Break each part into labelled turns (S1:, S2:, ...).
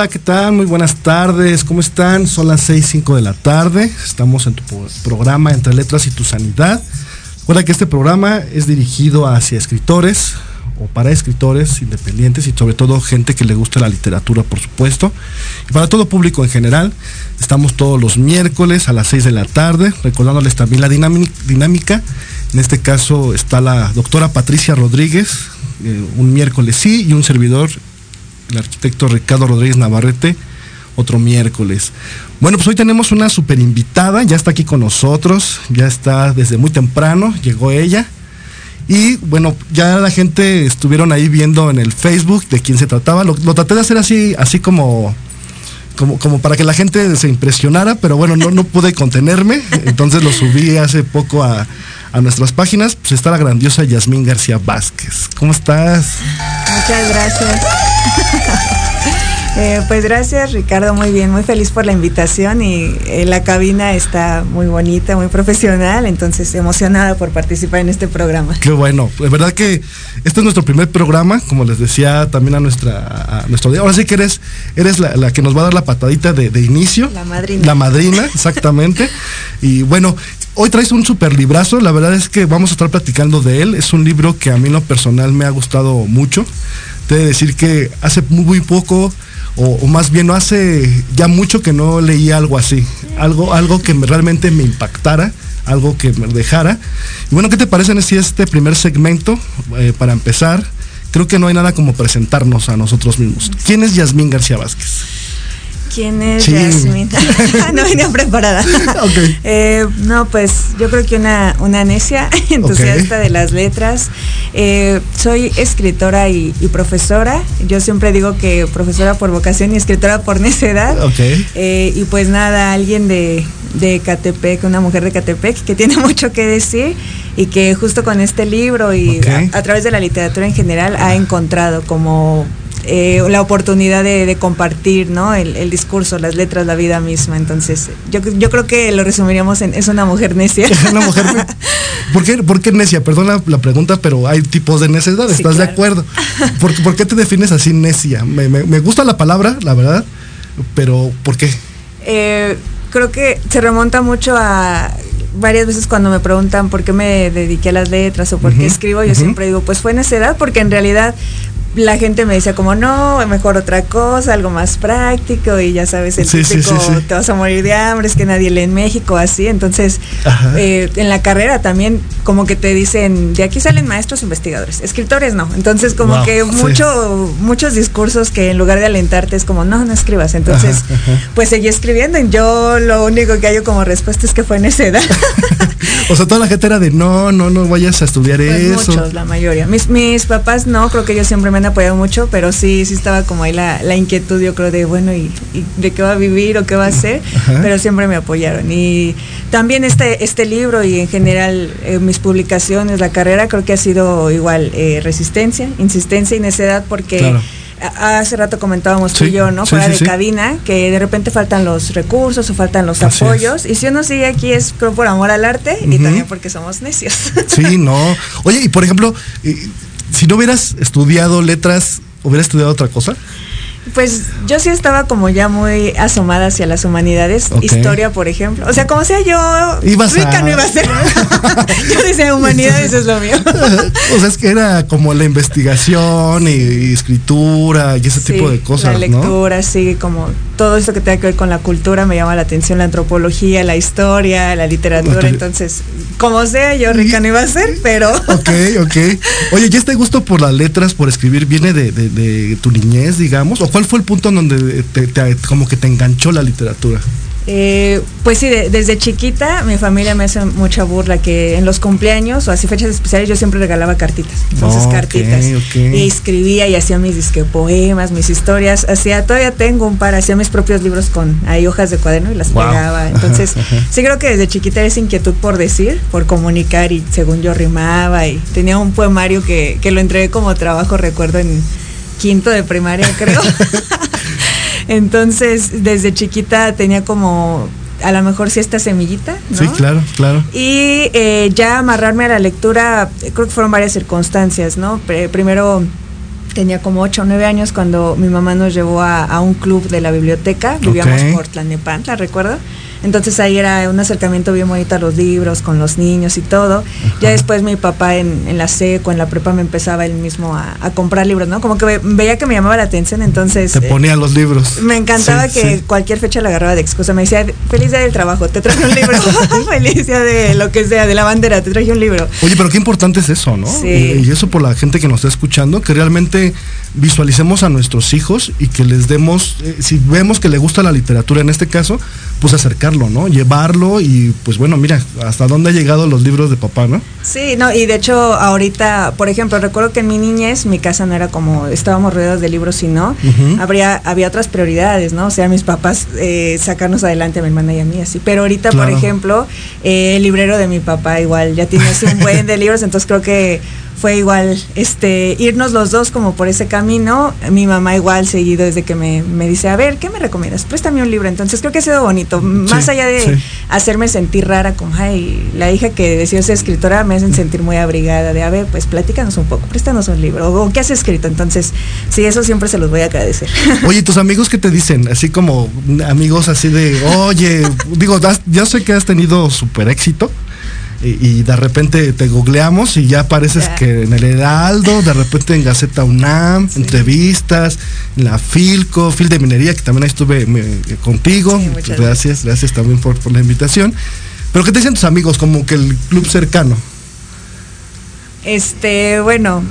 S1: Hola, ¿qué tal? Muy buenas tardes, ¿cómo están? Son las 6, 5 de la tarde, estamos en tu programa Entre Letras y Tu Sanidad. Recuerda que este programa es dirigido hacia escritores o para escritores independientes y sobre todo gente que le gusta la literatura, por supuesto. Y para todo público en general, estamos todos los miércoles a las 6 de la tarde, recordándoles también la dinámica. En este caso está la doctora Patricia Rodríguez, eh, un miércoles sí y un servidor el arquitecto Ricardo Rodríguez Navarrete, otro miércoles. Bueno, pues hoy tenemos una super invitada, ya está aquí con nosotros, ya está desde muy temprano, llegó ella. Y bueno, ya la gente estuvieron ahí viendo en el Facebook de quién se trataba. Lo, traté de hacer así, así como, como, como, para que la gente se impresionara, pero bueno, no, no pude contenerme. Entonces lo subí hace poco a, a nuestras páginas. Pues está la grandiosa Yasmín García Vázquez. ¿Cómo estás?
S2: Muchas gracias. Eh, pues gracias Ricardo, muy bien, muy feliz por la invitación y eh, la cabina está muy bonita, muy profesional, entonces emocionada por participar en este programa.
S1: Qué bueno, de verdad que este es nuestro primer programa, como les decía también a nuestra a nuestro día. Ahora sí que eres, eres la, que nos va a dar la patadita de, de, inicio.
S2: La madrina.
S1: La madrina, exactamente. y bueno, hoy traes un super librazo, la verdad es que vamos a estar platicando de él. Es un libro que a mí en lo personal me ha gustado mucho. Te de decir que hace muy poco o, más bien no hace ya mucho que no leía algo así, algo, algo que realmente me impactara, algo que me dejara. Y bueno, ¿qué te parece si este primer segmento, eh, para empezar, creo que no hay nada como presentarnos a nosotros mismos. ¿Quién es Yasmín García Vázquez?
S2: ¿Quién es Yasmin? no venía preparada. Eh, no, pues yo creo que una, una necia, entusiasta de las letras. Eh, soy escritora y, profesora. Yo siempre digo que profesora por vocación y escritora por necedad. Eh, y pues nada, alguien de, de Catepec, una mujer de Catepec que tiene mucho que decir y que justo con este libro y a, través de la literatura en general ha encontrado como eh, la oportunidad de, compartir ¿no? El, discurso, las letras, la vida misma. Entonces, yo, yo creo que lo resumiríamos en es una mujer necia.
S1: una mujer ¿Por qué, ¿Por qué necia? Perdón la, pregunta, pero hay tipos de necedad, ¿estás de acuerdo? ¿Por, qué te defines así necia? Me, gusta la palabra, la verdad, pero ¿por qué?
S2: Eh, creo que se remonta mucho a varias veces cuando me preguntan por qué me dediqué a las letras o por qué escribo, yo siempre digo, pues fue necedad, porque en realidad la gente me decía como no, mejor otra cosa, algo más práctico y ya sabes, el típico te vas a morir de hambre, es que nadie lee en México, así. Entonces, eh, en la carrera también como que te dicen, de aquí salen maestros investigadores, escritores no. Entonces, como que mucho, muchos discursos que en lugar de alentarte es como, no, no escribas. Entonces, pues seguí escribiendo y yo lo único que hay como respuesta es que fue en esa edad.
S1: o sea, toda la gente era de, no, no, no vayas a estudiar pues eso.
S2: Muchos, la mayoría. Mis, mis papás no, creo que ellos siempre me han apoyado mucho, pero sí, sí estaba como ahí la, inquietud, yo creo, de bueno, y, de qué va a vivir o qué va a hacer, pero siempre me apoyaron. Y también este, este libro y en general eh, mis publicaciones, la carrera, creo que ha sido igual eh, resistencia, insistencia y necedad, porque... hace rato comentábamos tú y yo, ¿no? Fuera de cabina, que de repente faltan los recursos o faltan los apoyos. Y si uno sigue aquí es creo por amor al arte y también porque somos necios.
S1: Sí, no. Oye, y por ejemplo, si no hubieras estudiado letras, ¿hubieras estudiado otra cosa?
S2: Pues yo sí estaba como ya muy asomada hacia las humanidades, historia por ejemplo. O sea, como sea yo rica no iba a ser. yo decía humanidades es lo mío.
S1: o sea, es que era como la investigación y, escritura y ese tipo de cosas.
S2: La lectura, sí, como todo esto que tenga que ver con la cultura me llama la atención, la antropología, la historia, la literatura. Entonces, como sea, yo rica no iba a ser, pero.
S1: ok, ok. Oye, ¿y este gusto por las letras, por escribir, viene de, tu niñez, digamos? ¿Cuál fue el punto en donde te, como que te enganchó la literatura?
S2: Eh, pues sí, desde chiquita mi familia me hace mucha burla que en los cumpleaños o así fechas especiales yo siempre regalaba cartitas. Entonces cartitas. Y escribía y hacía mis disque poemas, mis historias. Hacía, todavía tengo un par, hacía mis propios libros con ahí hojas de cuaderno y las pegaba. Entonces, sí creo que desde chiquita esa inquietud por decir, por comunicar y según yo rimaba y tenía un poemario que, que lo entregué como trabajo, recuerdo en quinto de primaria creo. Entonces, desde chiquita tenía como a lo mejor sí esta semillita. ¿no?
S1: Sí, claro, claro.
S2: Y eh, ya amarrarme a la lectura, creo que fueron varias circunstancias, ¿no? primero tenía como 8 o 9 años cuando mi mamá nos llevó a, un club de la biblioteca, vivíamos por Tlanepantla, ¿recuerdo? Entonces ahí era un acercamiento bien bonito a los libros, con los niños y todo. Ya después mi papá en, la seco, en la prepa, me empezaba él mismo a, comprar libros, ¿no? Como que veía que me llamaba la atención, entonces...
S1: Te eh, ponía los libros.
S2: Me encantaba que cualquier fecha la agarraba de excusa. Me decía, feliz día del trabajo, te traje un libro. feliz día de lo que sea, de la bandera, te traje un libro.
S1: Oye, pero qué importante es eso, ¿no? Sí. Y, eso por la gente que nos está escuchando, que realmente visualicemos a nuestros hijos y que les demos, eh, si vemos que le gusta la literatura en este caso, pues acercarlo, ¿no? Llevarlo y pues bueno, mira, hasta dónde han llegado los libros de papá, ¿no?
S2: Sí, no, y de hecho ahorita, por ejemplo, recuerdo que en mi niñez mi casa no era como estábamos rodeados de libros, sino habría, había otras prioridades, ¿no? O sea, mis papás eh, sacarnos adelante a mi hermana y a mí, así. Pero ahorita, por ejemplo, eh, el librero de mi papá igual ya tiene así un buen de libros, entonces creo que fue igual este irnos los dos como por ese camino. Mi mamá igual seguido desde que me, dice, a ver, ¿qué me recomiendas? Préstame un libro. Entonces creo que ha sido bonito. Más allá de hacerme sentir rara como, ay, la hija que decía ser escritora me hacen sentir muy abrigada de, a ver, pues platícanos un poco, préstanos un libro. O, ¿qué has escrito? Entonces, sí, eso siempre se los voy a agradecer.
S1: Oye, tus amigos qué te dicen? Así como amigos así de, oye, digo, ya sé que has tenido súper éxito y, de repente te googleamos y ya apareces que en el Heraldo, de repente en Gaceta UNAM, entrevistas, en la Filco, Fil de Minería, que también ahí estuve contigo. gracias, gracias también por, por la invitación. Pero ¿qué te dicen tus amigos? Como que el club cercano.
S2: Este, bueno,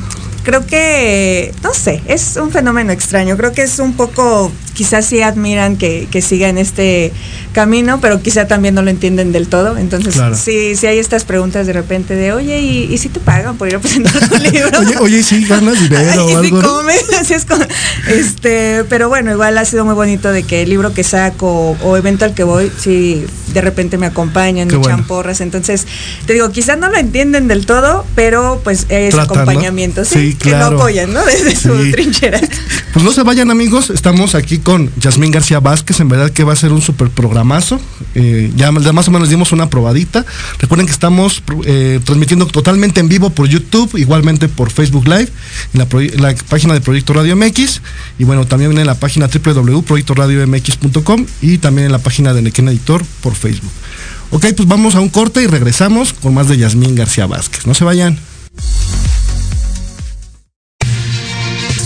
S2: creo que, no sé, es un fenómeno extraño. Creo que es un poco, quizás sí admiran que, que siga en este camino, pero quizá también no lo entienden del todo. Entonces, sí, sí hay estas preguntas de repente de, oye, ¿y, si te pagan por ir a presentar tu libro?
S1: oye, oye, sí ganas dinero o algo.
S2: así es este, pero bueno, igual ha sido muy bonito de que el libro que saco o evento al que voy, sí, de repente me acompañan, me echan porras. Entonces, te digo, quizás no lo entienden del todo, pero pues es acompañamiento, sí, que lo apoyan, ¿no? Desde su trinchera.
S1: Pues no se vayan, amigos. Estamos aquí con Yasmín García Vázquez. En verdad que va a ser un super programazo. Eh, ya más o menos dimos una probadita. Recuerden que estamos eh, transmitiendo totalmente en vivo por YouTube, igualmente por Facebook Live, en la, página de Proyecto Radio MX. Y bueno, también en la página www.proyectoradiomx.com y también en la página de Nequén Editor por Facebook. Ok, pues vamos a un corte y regresamos con más de Yasmín García Vázquez. No se vayan.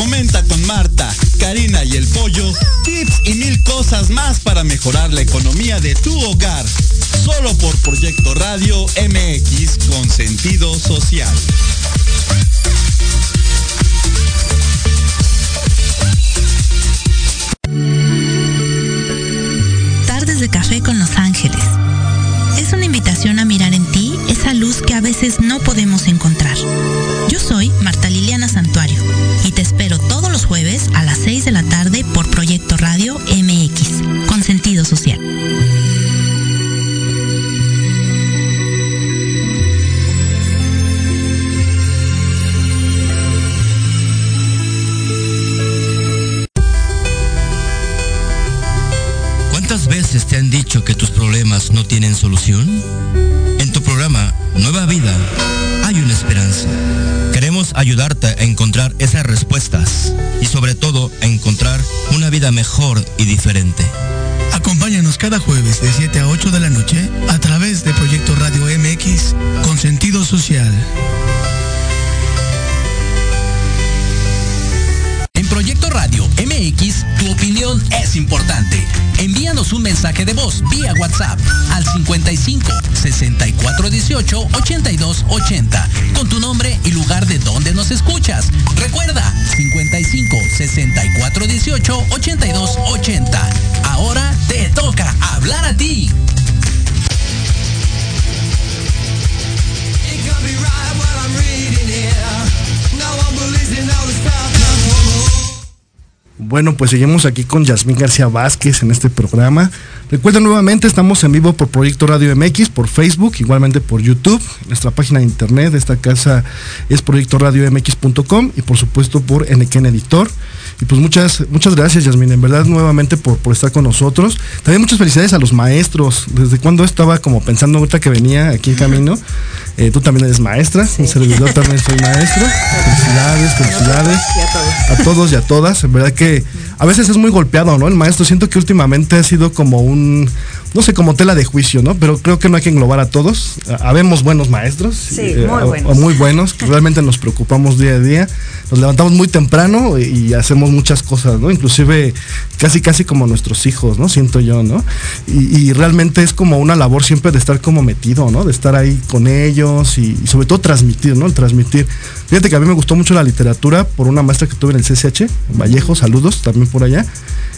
S3: Comenta con Marta, Karina y el Pollo tips y mil cosas más para mejorar la economía de tu hogar. Solo por Proyecto Radio MX con sentido social.
S4: Tardes de café con Los Ángeles. Es una invitación a mirar en ti esa luz que a veces no podemos encontrar. Yo soy Marta
S5: vida mejor y diferente.
S6: Acompáñanos cada jueves de 7 a 8 de la noche a través de Proyecto Radio MX con sentido social.
S5: En Proyecto Radio MX, tu opinión es importante. Envíanos un mensaje de voz vía WhatsApp al 55 64 18 82 80 con tu nombre y lugar de donde nos escuchas. Recuerda 55 64 18 82 80. Ahora te toca hablar a ti.
S1: Bueno, pues seguimos aquí con Yasmín García Vázquez en este programa. Recuerden nuevamente, estamos en vivo por Proyecto Radio MX, por Facebook, igualmente por YouTube. Nuestra página de internet de esta casa es proyectoradiomx.com y por supuesto por NKN Editor. Y pues muchas, muchas gracias, Yasmin, en verdad, nuevamente por, por estar con nosotros. También muchas felicidades a los maestros. Desde cuando estaba como pensando ahorita que venía aquí en camino. Eh, tú también eres maestra, un servidor también soy maestro. Felicidades, felicidades. A todos. a todos y a todas. En verdad que a veces es muy golpeado, ¿no? El maestro siento que últimamente ha sido como un no sé, como tela de juicio, ¿no? Pero creo que no hay que englobar a todos. Habemos buenos maestros.
S2: Sí, eh, muy buenos.
S1: O muy buenos, que realmente nos preocupamos día a día. Nos levantamos muy temprano y hacemos muchas cosas, ¿no? Inclusive casi, casi como nuestros hijos, ¿no? Siento yo, ¿no? Y, realmente es como una labor siempre de estar como metido, ¿no? De estar ahí con ellos y, sobre todo transmitir, ¿no? El transmitir. Fíjate que a mí me gustó mucho la literatura por una maestra que tuve en el CCH, Vallejo, saludos también por allá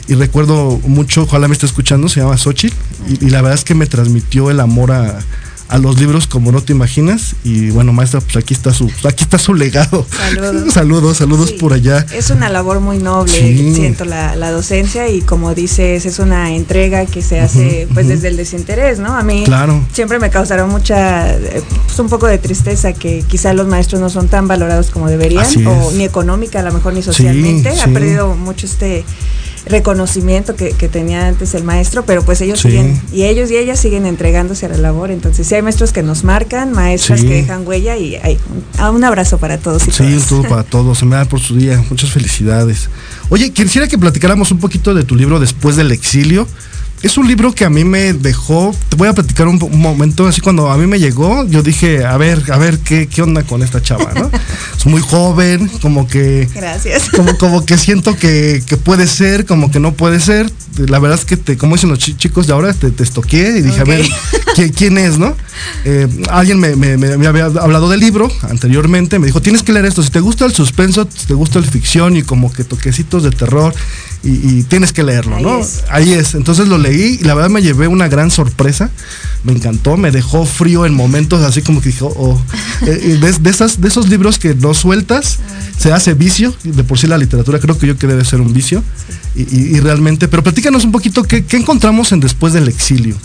S1: y recuerdo mucho, ojalá me esté escuchando, se llama Xochitl, y, la verdad es que me transmitió el amor a, los libros como no te imaginas. Y bueno, maestra, pues aquí está su, aquí está su legado. Saludos. saludos, saludos por allá.
S2: Es una labor muy noble, siento la, docencia, y como dices, es una entrega que se hace pues desde el desinterés, ¿no? A mí claro. siempre me causaron mucha, pues un poco de tristeza que quizá los maestros no son tan valorados como deberían, o ni económica, a lo mejor ni socialmente. ha perdido mucho este reconocimiento que, tenía antes el maestro, pero pues ellos siguen, y ellos y ellas siguen entregándose a la labor. Entonces, sí hay maestros que nos marcan, maestras que dejan huella y hay un, abrazo para todos. Y
S1: sí, un todo para todos. Se me da por su día. Muchas felicidades. Oye, quisiera que platicáramos un poquito de tu libro Después del exilio es un libro que a mí me dejó, te voy a platicar un, momento, así cuando a mí me llegó, yo dije, a ver, a ver, ¿qué, qué onda con esta chava, no? es muy joven, como que...
S2: Gracias.
S1: Como, como que siento que, puede ser, como que no puede ser. La verdad es que, te, como dicen los chicos de ahora, te, te estoqué y dije, a ver, ¿quién, es, no? Eh, alguien me, me, había hablado del libro anteriormente, me dijo, tienes que leer esto, si te gusta el suspenso, si te gusta el ficción y como que toquecitos de terror, y, tienes que leerlo, ¿no? Ahí es. Entonces lo leí y la verdad me llevé una gran sorpresa. Me encantó, me dejó frío en momentos así como que dijo, oh, eh, de, de, esas, de esos libros que no sueltas, se hace vicio. De por sí la literatura creo que yo que debe ser un vicio. Y, realmente, pero platícanos un poquito qué, qué encontramos en Después del Exilio.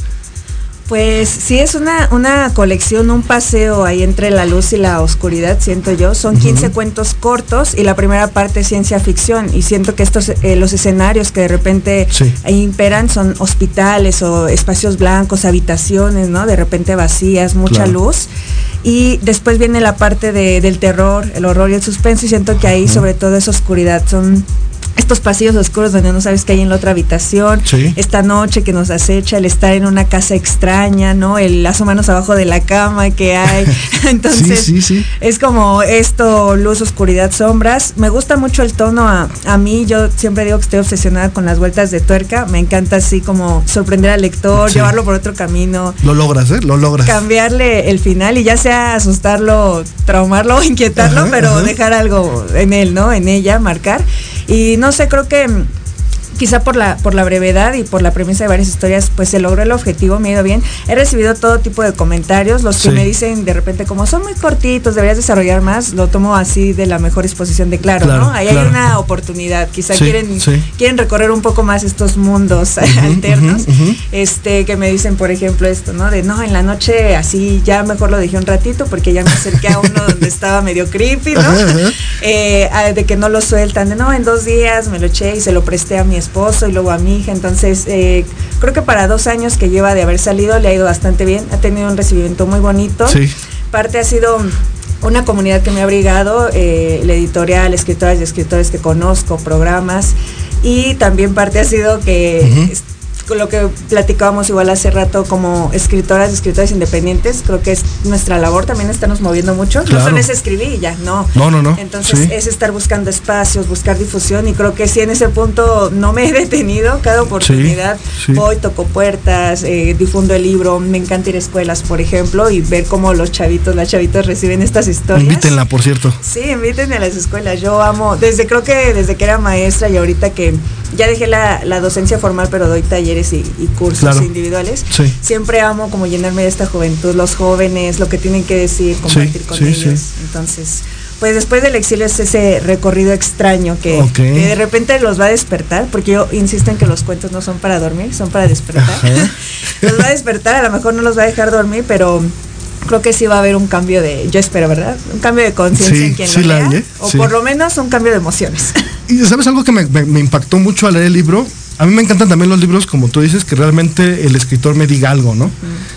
S2: Pues sí, es una, una colección, un paseo ahí entre la luz y la oscuridad, siento yo. Son 15 cuentos cortos y la primera parte es ciencia ficción. Y siento que estos, eh, los escenarios que de repente imperan son hospitales o espacios blancos, habitaciones, ¿no? De repente vacías, mucha luz. Y después viene la parte del terror, el horror y el suspenso. Y siento que ahí sobre todo es oscuridad. Son estos pasillos oscuros donde no sabes qué hay en la otra habitación, esta noche que nos acecha, el estar en una casa extraña, ¿no? El las manos abajo de la cama que hay. Entonces, es como esto, luz, oscuridad, sombras. Me gusta mucho el tono a, a, mí, yo siempre digo que estoy obsesionada con las vueltas de tuerca, me encanta así como sorprender al lector, llevarlo por otro camino.
S1: Lo logras, ¿eh? Lo logras.
S2: Cambiarle el final y ya sea asustarlo, traumarlo inquietarlo, pero dejar algo en él, ¿no? En ella, marcar. Y no sé, creo que quizá por la, por la brevedad y por la premisa de varias historias, pues se logró el objetivo, me ha ido bien. He recibido todo tipo de comentarios, los que me dicen de repente como son muy cortitos, deberías desarrollar más, lo tomo así de la mejor disposición de claro, ¿no? Ahí hay una oportunidad, quizá quieren, quieren recorrer un poco más estos mundos alternos, este, que me dicen, por ejemplo, esto, ¿no? De no, en la noche así ya mejor lo dejé un ratito porque ya me acerqué a uno donde estaba medio creepy, ¿no? Eh, de que no lo sueltan, de no, en dos días me lo eché y se lo presté a mi esposo y luego a mi hija. Entonces, eh, creo que para dos años que lleva de haber salido le ha ido bastante bien. Ha tenido un recibimiento muy bonito. Sí. Parte ha sido una comunidad que me ha abrigado, eh, la editorial, escritoras y escritores que conozco, programas. Y también parte ha sido que lo que platicábamos igual hace rato como escritoras, escritores independientes, creo que es nuestra labor también estarnos moviendo mucho. No solo es escribir y ya, no.
S1: No, no, no.
S2: Entonces es estar buscando espacios, buscar difusión y creo que sí en ese punto no me he detenido. Cada oportunidad voy, toco puertas, eh, difundo el libro. Me encanta ir a escuelas, por ejemplo, y ver cómo los chavitos, las chavitas reciben estas historias.
S1: Invítenla, por cierto.
S2: Sí, invítenme a las escuelas. Yo amo, desde creo que desde que era maestra y ahorita que ya dejé la, docencia formal, pero doy talleres y, cursos individuales. Siempre amo como llenarme de esta juventud, los jóvenes, lo que tienen que decir, compartir con ellos. Entonces, pues después del exilio es ese recorrido extraño que, de repente los va a despertar, porque yo insisto en que los cuentos no son para dormir, son para despertar. los va a despertar, a lo mejor no los va a dejar dormir, pero creo que sí va a haber un cambio de, yo espero, ¿verdad? Un cambio de conciencia en quien lo lea, o por lo menos un cambio de emociones.
S1: Y sabes algo que me, impactó mucho al leer el libro, a mí me encantan también los libros, como tú dices, que realmente el escritor me diga algo, ¿no?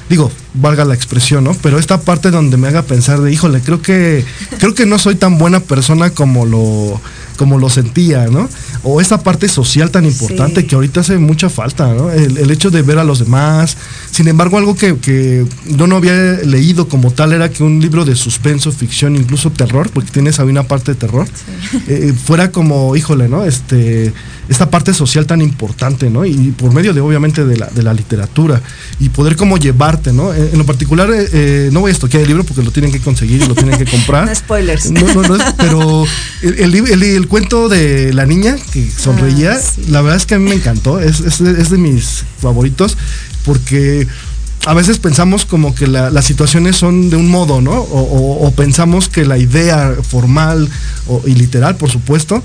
S1: Digo, valga la expresión, ¿no? Pero esta parte donde me haga pensar de, híjole, creo que, creo que no soy tan buena persona como lo, como lo sentía, ¿no? O esa parte social tan importante que ahorita hace mucha falta, ¿no? El, hecho de ver a los demás. Sin embargo, algo que, yo no había leído como tal era que un libro de suspenso, ficción, incluso terror, porque tienes ahí una parte de terror, eh, fuera como, híjole, ¿no? Este, esta parte social tan importante, ¿no? Y por medio de, obviamente, de la, de la literatura. Y poder como llevarte, ¿no? En, lo particular, eh, eh, no voy a estoquear el libro porque lo tienen que conseguir y lo tienen que comprar.
S2: no spoilers.
S1: No, no, no, pero el, el, el cuento de la niña que sonreía, ah, la verdad es que a mí me encantó, es, de mis favoritos, porque a veces pensamos como que las situaciones son de un modo, ¿no? O, pensamos que la idea formal y literal, por supuesto,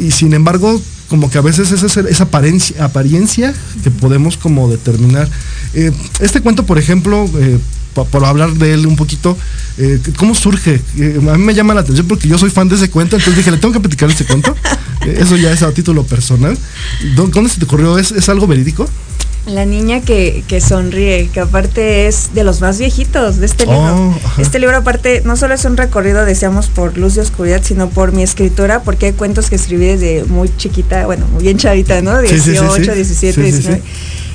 S1: y, sin embargo, como que a veces es esa, apariencia, apariencia, que podemos como determinar. Eh, este cuento, por ejemplo, eh, por hablar de él un poquito, eh, ¿cómo surge? Eh, a mí me llama la atención porque yo soy fan de ese cuento, entonces dije, le tengo que platicar ese cuento. Eh, eso ya es a título personal. ¿Dónde se te ocurrió? ¿Es, algo verídico?
S2: La niña que, sonríe, que aparte es de los más viejitos de este libro. Oh, este libro aparte no solo es un recorrido, deseamos, por luz y oscuridad, sino por mi escritura, porque hay cuentos que escribí desde muy chiquita, bueno, muy bien chavita, ¿no? 18, 17, 19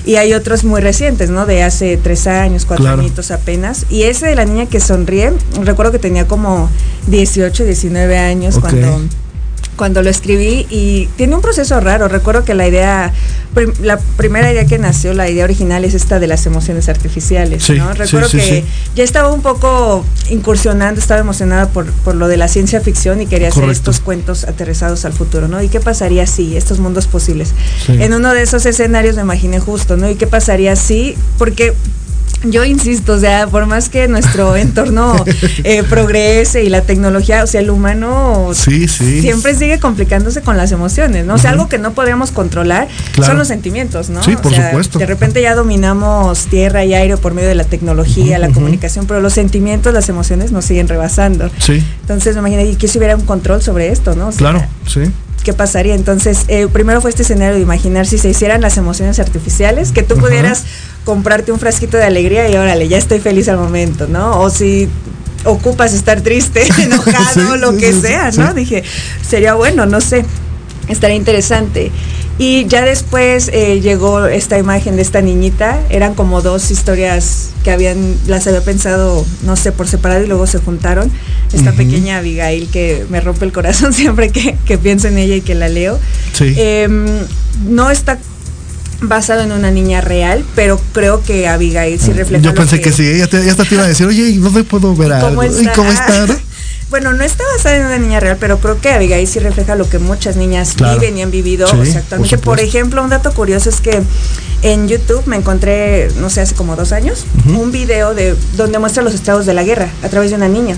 S2: y hay otros muy recientes, ¿no? De hace tres años, cuatro añitos apenas. Y ese de la niña que sonríe, recuerdo que tenía como 18, 19 años cuando cuando lo escribí y tiene un proceso raro. Recuerdo que la idea, la primera idea que nació, la idea original es esta de las emociones artificiales. ¿no? Recuerdo que ya estaba un poco incursionando, estaba emocionada por, por lo de la ciencia ficción y quería hacer estos cuentos aterrizados al futuro, ¿no? ¿Y qué pasaría si estos mundos posibles? En uno de esos escenarios me imaginé justo, ¿no? ¿Y qué pasaría si? Porque yo insisto, o sea, por más que nuestro entorno eh, progrese y la tecnología, o sea, el humano siempre sigue complicándose con las emociones, ¿no? O sea, algo que no podemos controlar son los sentimientos, ¿no?
S1: Sí, por supuesto.
S2: De repente ya dominamos tierra y aire por medio de la tecnología, la comunicación, pero los sentimientos, las emociones nos siguen rebasando.
S1: Sí.
S2: Entonces, imagínate, ¿qué si hubiera un control sobre esto, no?
S1: claro, sí
S2: qué pasaría. Entonces, eh, primero fue este escenario de imaginar si se hicieran las emociones artificiales, que tú pudieras comprarte un frasquito de alegría y órale, ya estoy feliz al momento, ¿no? O si ocupas estar triste, enojado, lo que sea, ¿no? Dije, sería bueno, no sé, estaría interesante. Y ya después eh, llegó esta imagen de esta niñita, eran como dos historias que habían, las había pensado, no sé, por separado y luego se juntaron. Esta pequeña Abigail que me rompe el corazón siempre que, pienso en ella y que la leo.
S1: Sí.
S2: Em, no está basado en una niña real, pero creo que Abigail sí refleja.
S1: Yo pensé que, sí, ella te, te iba a decir, oye, ¿dónde puedo ver algo? ¿Y cómo está?
S2: Bueno, no está basada en una niña real, pero creo que Abigail sí refleja lo que muchas niñas viven y han vivido. exactamente. Por, ejemplo, un dato curioso es que en YouTube me encontré, no sé, hace como dos años, un video de donde muestra los estados de la guerra a través de una niña.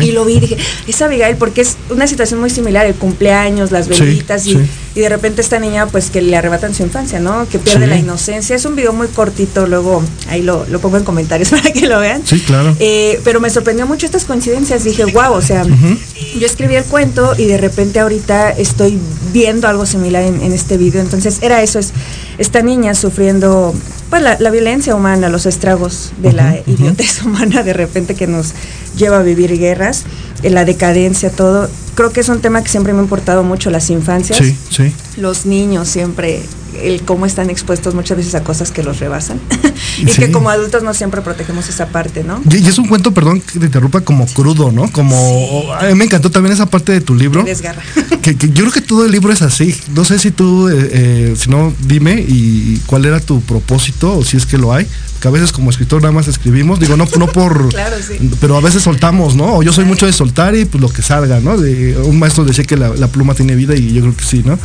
S2: Y lo vi y dije, es Abigail, porque es una situación muy similar, el cumpleaños, las velitas y, de repente esta niña pues que le arrebatan su infancia, ¿no? Que pierde la inocencia. Es un video muy cortito, luego ahí lo, pongo en comentarios para que lo vean.
S1: Sí, claro.
S2: Eh, pero me sorprendió mucho estas coincidencias. Dije, wow, o sea, yo escribí el cuento y de repente ahorita estoy viendo algo similar en, este video. Entonces era eso, es esta niña sufriendo pues la, violencia humana, los estragos de la idiotez humana de repente que nos lleva a vivir guerras, la decadencia, todo. Creo que es un tema que siempre me ha importado mucho, las infancias.
S1: Sí, sí.
S2: Los niños siempre el cómo están expuestos muchas veces a cosas que los rebasan y que como adultos no siempre protegemos esa parte, ¿no?
S1: Y, es un cuento, perdón que te interrumpa, como crudo, ¿no? Como a mí me encantó también esa parte de tu libro.
S2: Desgarra.
S1: Que, yo creo que todo el libro es así. No sé si tú, eh, eh, si no, dime y cuál era tu propósito o si es que lo hay que a veces como escritor nada más escribimos, digo, no, no por...
S2: claro, sí.
S1: Pero a veces soltamos, ¿no? O yo soy mucho de soltar y pues lo que salga, ¿no? De, un maestro decía que la, pluma tiene vida y yo creo que sí, ¿no?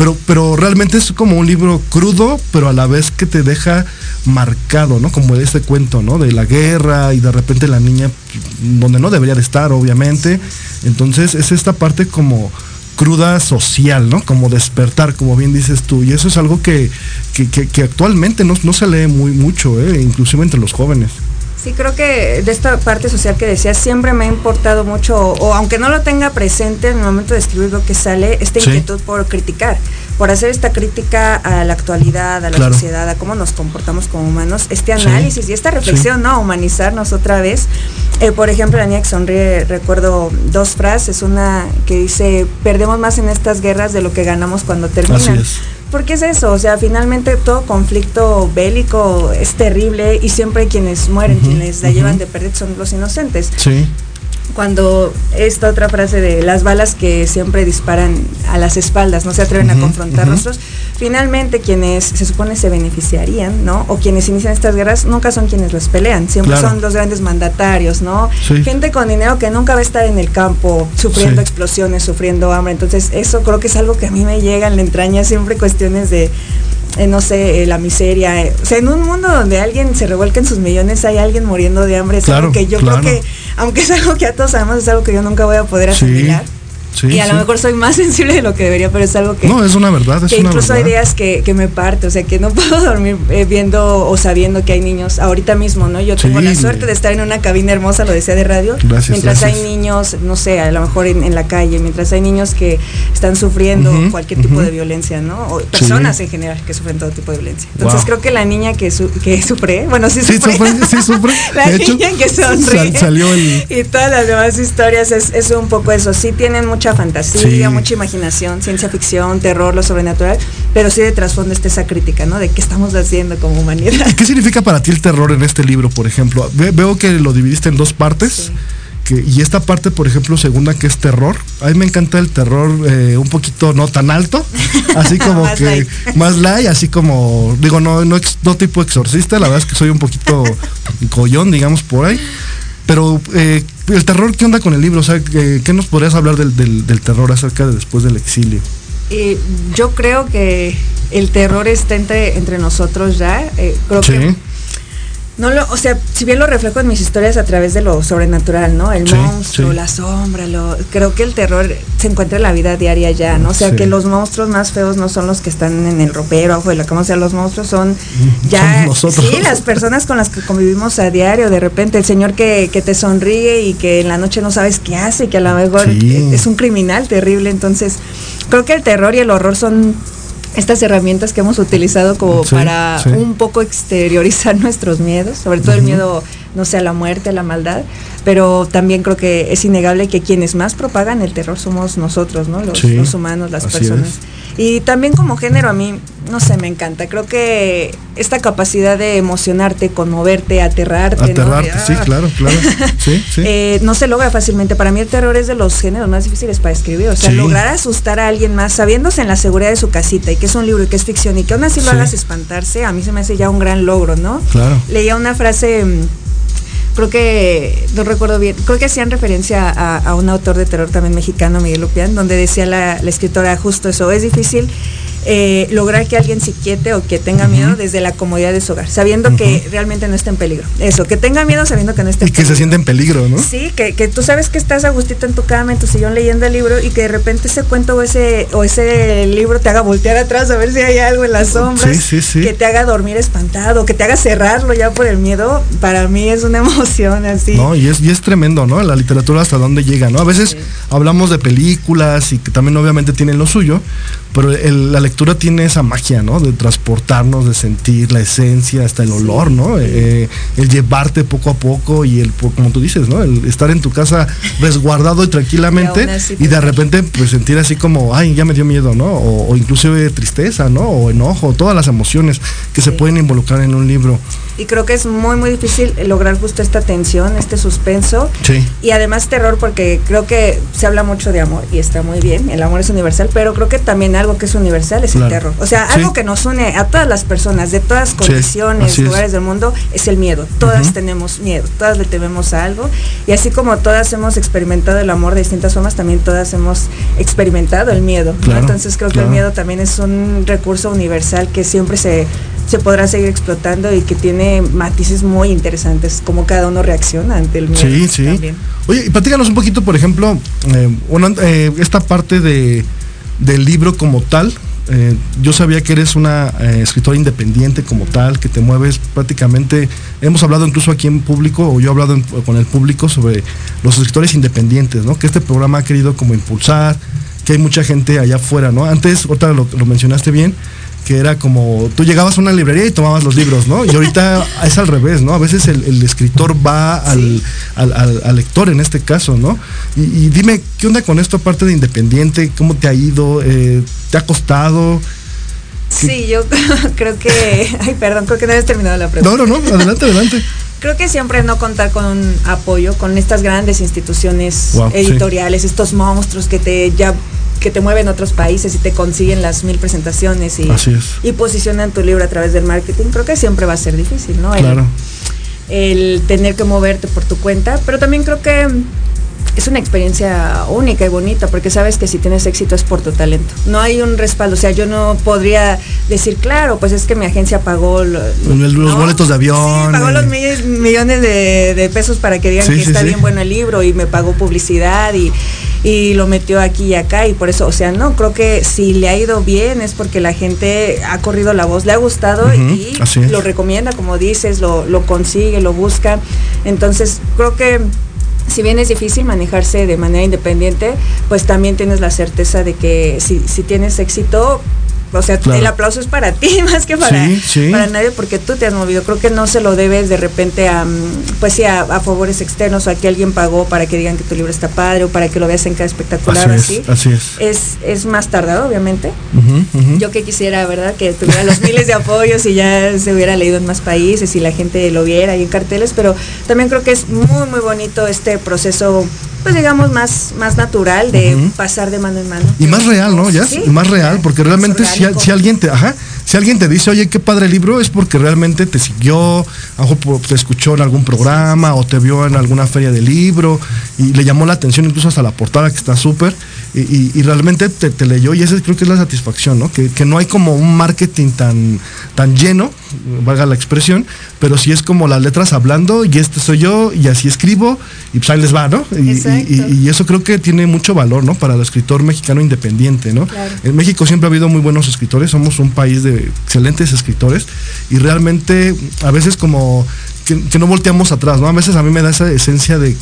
S1: Pero, pero realmente es como un libro crudo, pero a la vez que te deja marcado, ¿no? Como este cuento, ¿no? De la guerra y de repente la niña, donde no debería de estar, obviamente. Entonces es esta parte como cruda social, ¿no? Como despertar, como bien dices tú. Y eso es algo que, que, actualmente no, se lee muy mucho, ¿eh? inclusive entre los jóvenes.
S2: Sí, creo que de esta parte social que decías, siempre me ha importado mucho, o, aunque no lo tenga presente en el momento de escribir lo que sale, esta inquietud por criticar, por hacer esta crítica a la actualidad, a la sociedad, a cómo nos comportamos como humanos, este análisis y esta reflexión, ¿no? Humanizarnos otra vez. Eh, por ejemplo, la niña que sonríe, recuerdo dos frases, una que dice, perdemos más en estas guerras de lo que ganamos cuando terminan. Así Porque es eso, o sea, finalmente todo conflicto bélico es terrible y siempre quienes mueren, quienes la llevan de perder son los inocentes.
S1: Sí
S2: cuando esta otra frase de las balas que siempre disparan a las espaldas, no se atreven a confrontar nosotros, finalmente quienes se supone se beneficiarían, ¿no? O quienes inician estas guerras nunca son quienes las pelean, siempre son los grandes mandatarios, ¿no? Gente con dinero que nunca va a estar en el campo sufriendo explosiones, sufriendo hambre, entonces eso creo que es algo que a mí me llega en la entraña, siempre cuestiones de eh, no sé, eh, la miseria. Eh, o sea, en un mundo donde alguien se revuelca en sus millones, hay alguien muriendo de hambre. Es algo que yo creo que, aunque es algo que a todos sabemos, es algo que yo nunca voy a poder asimilar y a lo mejor soy más sensible de lo que debería, pero es algo que...
S1: No, es una verdad. Es
S2: que incluso
S1: hay
S2: días que, me parte, o sea, que no puedo dormir eh, viendo o sabiendo que hay niños ahorita mismo, ¿no? Yo tengo la suerte de estar en una cabina hermosa, lo decía de radio, mientras hay niños, no sé, a lo mejor en, la calle, mientras hay niños que están sufriendo cualquier tipo de violencia, ¿no? O personas en general que sufren todo tipo de violencia. Entonces creo que la niña que, que sufre, bueno, sí sufre.
S1: Sí sufre,
S2: la niña que sonríe. salió Y todas las demás historias es, es un poco eso. Sí tienen mucha fantasía mucha imaginación, ciencia ficción, terror, lo sobrenatural, pero sí de trasfondo está esa crítica, ¿no? De qué estamos haciendo como humanidad.
S1: ¿Qué significa para ti el terror en este libro, por ejemplo? veo que lo dividiste en dos partes. Que, y esta parte, por ejemplo, segunda que es terror. A mí me encanta el terror eh, un poquito no tan alto, así como que más light, así como, digo, no, no, no tipo exorcista, la verdad es que soy un poquito collón, digamos, por ahí. Pero eh, el terror, ¿qué onda con el libro? O sea, ¿qué, nos podrías hablar del, terror acerca de después del exilio?
S2: Eh, yo creo que el terror está entre, entre nosotros ya. Eh, creo que no lo, o sea, si bien lo reflejo en mis historias a través de lo sobrenatural, ¿no? El monstruo, la sombra, lo, creo que el terror se encuentra en la vida diaria ya, ¿no? O sea, que los monstruos más feos no son los que están en el ropero, abajo de la cama, o sea, los monstruos son ya, sí, las personas con las que convivimos a diario, de repente el señor que, que te sonríe y que en la noche no sabes qué hace, que a lo mejor es un criminal terrible, entonces creo que el terror y el horror son estas herramientas que hemos utilizado como para un poco exteriorizar nuestros miedos, sobre todo el miedo, no sé, a la muerte, a la maldad, pero también creo que es innegable que quienes más propagan el terror somos nosotros, ¿no? Los, humanos, las personas. Y también como género a mí, no sé, me encanta. Creo que esta capacidad de emocionarte, conmoverte, aterrarte.
S1: Aterrarte, sí, ah. claro, claro. Sí, sí.
S2: Eh, no se logra fácilmente. Para mí el terror es de los géneros más difíciles para escribir. O sea, lograr asustar a alguien más sabiéndose en la seguridad de su casita y que es un libro y que es ficción y que aún así lo hagas espantarse, a mí se me hace ya un gran logro, ¿no?
S1: Claro.
S2: Leía una frase mm, creo que, no recuerdo bien, creo que hacían referencia a, un autor de terror también mexicano, Miguel Lupián, donde decía la, la escritora justo eso, es difícil eh, lograr que alguien se quiete o que tenga miedo desde la comodidad de su hogar, sabiendo que realmente no está en peligro. Eso, que tenga miedo sabiendo que no está
S1: en peligro. Y que se siente en peligro, ¿no?
S2: Sí, que, que, tú sabes que estás a gustito en tu cama, en tu sillón leyendo el libro y que de repente ese cuento o ese, o ese libro te haga voltear atrás a ver si hay algo en las sombras, que te haga dormir espantado, que te haga cerrarlo ya por el miedo, para mí es una emoción así.
S1: No, y es, y es tremendo, ¿no? La literatura hasta dónde llega, ¿no? A veces hablamos de películas y que también obviamente tienen lo suyo, pero el, la lectura tiene esa magia, ¿no? De transportarnos, de sentir la esencia, hasta el olor, ¿no? Eh, el llevarte poco a poco y el, como tú dices, ¿no? El estar en tu casa resguardado y tranquilamente y, de repente pues sentir así como, ay, ya me dio miedo, ¿no? O, inclusive tristeza, ¿no? O enojo, todas las emociones que se pueden involucrar en un libro.
S2: Y creo que es muy, muy difícil lograr justo esta tensión, este suspenso.
S1: Sí.
S2: Y además terror, porque creo que se habla mucho de amor y está muy bien, el amor es universal, pero creo que también algo que es universal es el terror. O sea, algo que nos une a todas las personas de todas condiciones, lugares del mundo, es el miedo. Todas tenemos miedo, todas le tememos a algo. Y así como todas hemos experimentado el amor de distintas formas, también todas hemos experimentado el miedo. Entonces creo que el miedo también es un recurso universal que siempre se se podrá seguir explotando y que tiene matices muy interesantes, como cada uno reacciona ante el miedo.
S1: Sí, sí. Oye, y platícanos un poquito, por ejemplo, eh, eh, esta parte de, del libro como tal. Eh, yo sabía que eres una escritora independiente como tal, que te mueves prácticamente, hemos hablado incluso aquí en público, o yo he hablado con el público sobre los escritores independientes, ¿no? Que este programa ha querido como impulsar, que hay mucha gente allá afuera, ¿no? Antes, otra lo mencionaste bien, que era como tú llegabas a una librería y tomabas los libros, ¿no? Y ahorita es al revés, ¿no? A veces el, escritor va al, lector en este caso, ¿no? Y, dime, ¿qué onda con esto aparte de Independiente? ¿Cómo te ha ido? Eh, ¿Te ha costado?
S2: Sí, yo creo que... Ay, perdón, creo que no habías terminado la pregunta.
S1: No, no, no, adelante, adelante.
S2: creo que siempre no contar con un apoyo, con estas grandes instituciones editoriales, estos monstruos que te ya que te mueven otros países y te consiguen las mil presentaciones y, y posicionan tu libro a través del marketing, creo que siempre va a ser difícil, ¿no?
S1: Claro.
S2: el tener que moverte por tu cuenta, pero también creo que es una experiencia única y bonita porque sabes que si tienes éxito es por tu talento. No hay un respaldo, o sea, yo no podría decir, claro, pues es que mi agencia pagó los
S1: boletos de avión.
S2: pagó los millones de, pesos para que digan que está bien bueno el libro y me pagó publicidad y, y lo metió aquí y acá y por eso, o sea, no, creo que si le ha ido bien es porque la gente ha corrido la voz, le ha gustado y lo recomienda, como dices, lo, lo consigue, lo busca. Entonces, creo que si bien es difícil manejarse de manera independiente, pues también tienes la certeza de que si, tienes éxito, o sea, el aplauso es para ti más que para, para nadie porque tú te has movido. Creo que no se lo debes de repente a, mm, pues sí, a, favores externos o a que alguien pagó para que digan que tu libro está padre o para que lo veas en cada espectacular
S1: así. así.
S2: es. es. más tardado, obviamente. Yo que quisiera, ¿verdad? Que tuviera los miles de apoyos y ya se hubiera leído en más países y la gente lo viera y en carteles, pero también creo que es muy, muy bonito este proceso pues digamos, más, más natural de pasar de mano en mano.
S1: Y más real, ¿no? Ya, más real, porque realmente si, si, alguien te, ajá, si alguien te dice, oye, qué padre libro, es porque realmente te siguió, a te escuchó en algún programa o te vio en alguna feria de libro y le llamó la atención incluso hasta la portada que está súper y, realmente te, leyó y esa creo que es la satisfacción, ¿no? Que, no hay como un marketing tan, tan lleno, valga la expresión, pero sí es como las letras hablando y este soy yo y así escribo y pues ahí les va, ¿no? Y, eso creo que tiene mucho valor, ¿no? Para el escritor mexicano independiente, ¿no? En México siempre ha habido muy buenos escritores, somos un país de excelentes escritores y realmente a veces como que, no volteamos atrás, ¿no? A veces a mí me da esa esencia de,